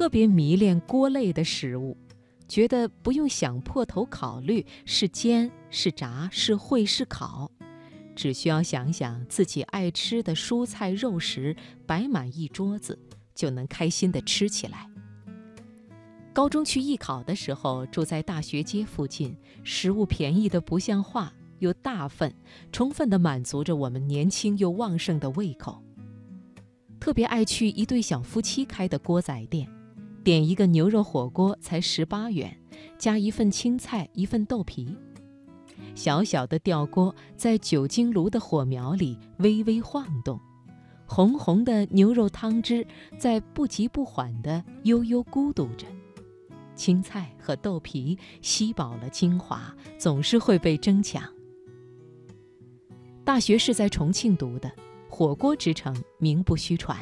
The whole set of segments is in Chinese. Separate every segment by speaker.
Speaker 1: 特别迷恋锅类的食物，觉得不用想破头考虑是煎是炸是烩是烤，只需要想想自己爱吃的蔬菜肉食摆满一桌子，就能开心地吃起来。高中去艺考的时候，住在大学街附近，食物便宜的不像话，又大份，充分地满足着我们年轻又旺盛的胃口。特别爱去一对小夫妻开的锅仔店，点一个牛肉火锅才十八元，加一份青菜，一份豆皮。小小的吊锅在酒精炉的火苗里微微晃动，红红的牛肉汤汁在不急不缓地悠悠咕嘟着。青菜和豆皮吸饱了精华，总是会被争抢。大学是在重庆读的，火锅之城名不虚传。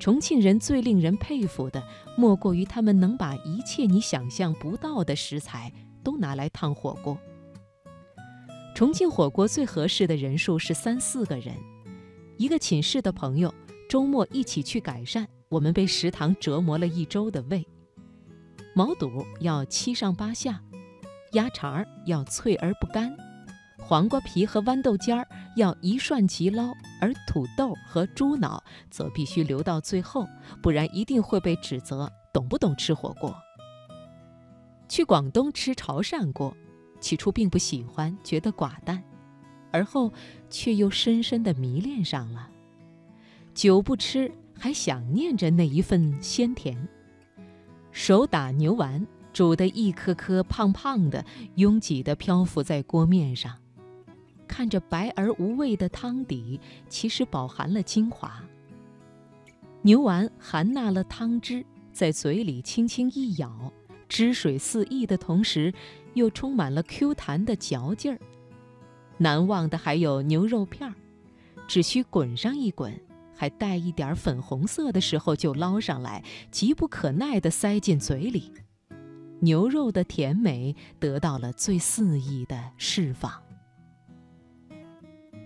Speaker 1: 重庆人最令人佩服的，莫过于他们能把一切你想象不到的食材都拿来烫火锅。重庆火锅最合适的人数是三四个人，一个寝室的朋友周末一起去改善，我们被食堂折磨了一周的胃。毛肚要七上八下，鸭肠要脆而不干，黄瓜皮和豌豆尖儿要一涮即捞，而土豆和猪脑则必须留到最后，不然一定会被指责懂不懂吃火锅。去广东吃潮汕锅，起初并不喜欢，觉得寡淡，而后却又深深地迷恋上了。久不吃，还想念着那一份鲜甜。手打牛丸，煮得一颗颗胖胖的，拥挤地漂浮在锅面上，看着白而无味的汤底，其实饱含了精华。牛丸含纳了汤汁，在嘴里轻轻一咬，汁水四溢的同时，又充满了 Q 弹的嚼劲儿。难忘的还有牛肉片儿，只需滚上一滚。还带一点粉红色的时候就捞上来，急不可耐地塞进嘴里，牛肉的甜美得到了最肆意的释放。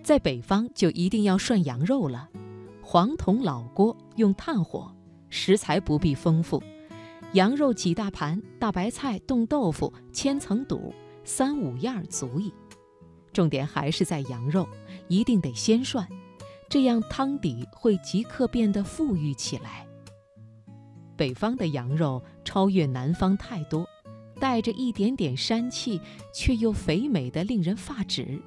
Speaker 1: 在北方就一定要涮羊肉了，黄铜老锅用炭火，食材不必丰富，羊肉几大盘，大白菜、冻豆腐、千层肚，三五样足矣。重点还是在羊肉，一定得先涮。这样汤底会即刻变得富裕起来。北方的羊肉超越南方太多，带着一点点膻气，却又肥美的令人发指。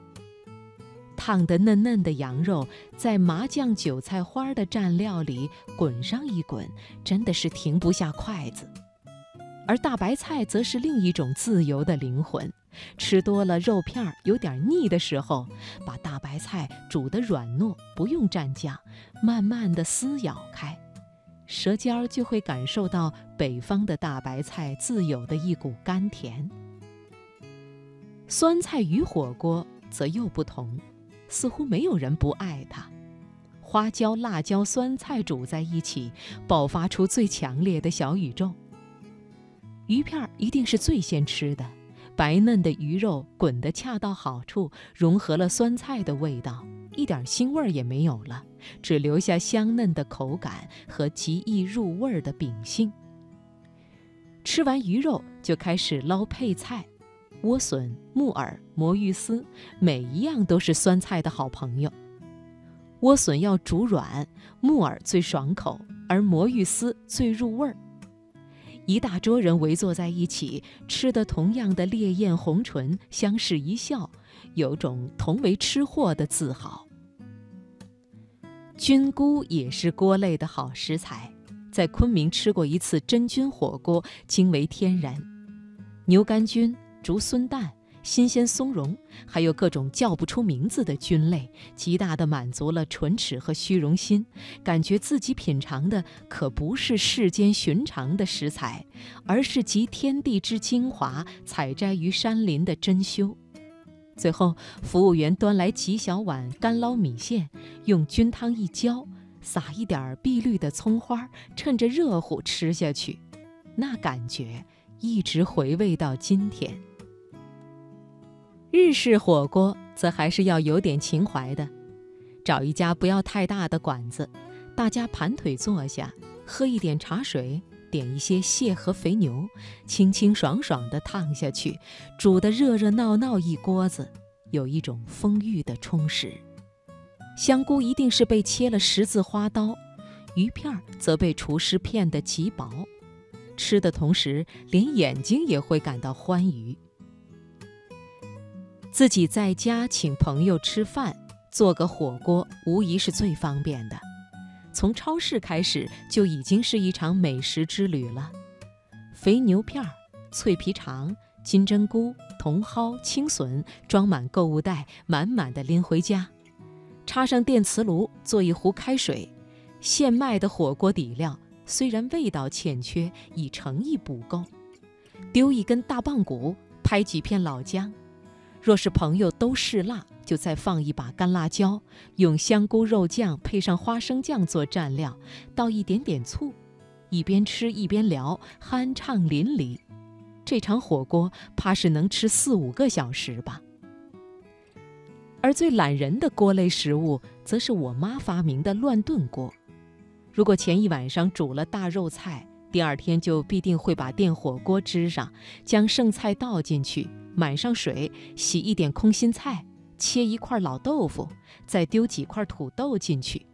Speaker 1: 烫得嫩嫩的羊肉在麻酱韭菜花的蘸料里滚上一滚，真的是停不下筷子。而大白菜则是另一种自由的灵魂。吃多了肉片儿有点腻的时候，把大白菜煮得软糯，不用蘸酱，慢慢的撕咬开，舌尖儿就会感受到北方的大白菜自有的一股甘甜。酸菜鱼火锅则又不同，似乎没有人不爱它。花椒、辣椒、酸菜煮在一起，爆发出最强烈的小宇宙。鱼片一定是最先吃的。白嫩的鱼肉滚得恰到好处，融合了酸菜的味道，一点腥味儿也没有了，只留下香嫩的口感和极易入味儿的秉性。吃完鱼肉，就开始捞配菜，莴笋、木耳、魔芋丝，每一样都是酸菜的好朋友。莴笋要煮软，木耳最爽口，而魔芋丝最入味儿。一大桌人围坐在一起，吃的同样的烈焰红唇，相视一笑，有种同为吃货的自豪。菌菇也是锅类的好食材，在昆明吃过一次真菌火锅，惊为天人。牛肝菌、竹荪蛋。新鲜松茸，还有各种叫不出名字的菌类，极大地满足了唇齿和虚荣心，感觉自己品尝的可不是世间寻常的食材，而是集天地之精华采摘于山林的珍馐。最后，服务员端来几小碗干捞米线，用菌汤一浇，撒一点碧绿的葱花，趁着热乎吃下去，那感觉一直回味到今天。日式火锅则还是要有点情怀的，找一家不要太大的馆子，大家盘腿坐下，喝一点茶水，点一些蟹和肥牛，清清爽爽地烫下去，煮得热热闹闹一锅子，有一种丰裕的充实。香菇一定是被切了十字花刀，鱼片则被厨师片得极薄，吃的同时连眼睛也会感到欢愉。自己在家请朋友吃饭，做个火锅无疑是最方便的。从超市开始就已经是一场美食之旅了。肥牛片、脆皮肠、金针菇、茼蒿、青笋装满购物袋，满满的拎回家，插上电磁炉，做一壶开水。现卖的火锅底料虽然味道欠缺，以诚意补够。丢一根大棒骨，拍几片老姜。若是朋友都嗜辣，就再放一把干辣椒，用香菇肉酱配上花生酱做蘸料，倒一点点醋，一边吃一边聊，酣畅淋漓。这场火锅怕是能吃四五个小时吧。而最懒人的锅类食物，则是我妈发明的乱炖锅。如果前一晚上煮了大肉菜，第二天就必定会把电火锅支上，将剩菜倒进去。满上水，洗一点空心菜，切一块老豆腐，再丢几块土豆进去，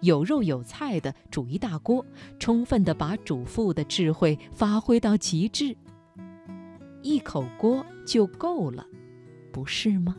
Speaker 1: 有肉有菜的煮一大锅，充分的把主妇的智慧发挥到极致。一口锅就够了，不是吗？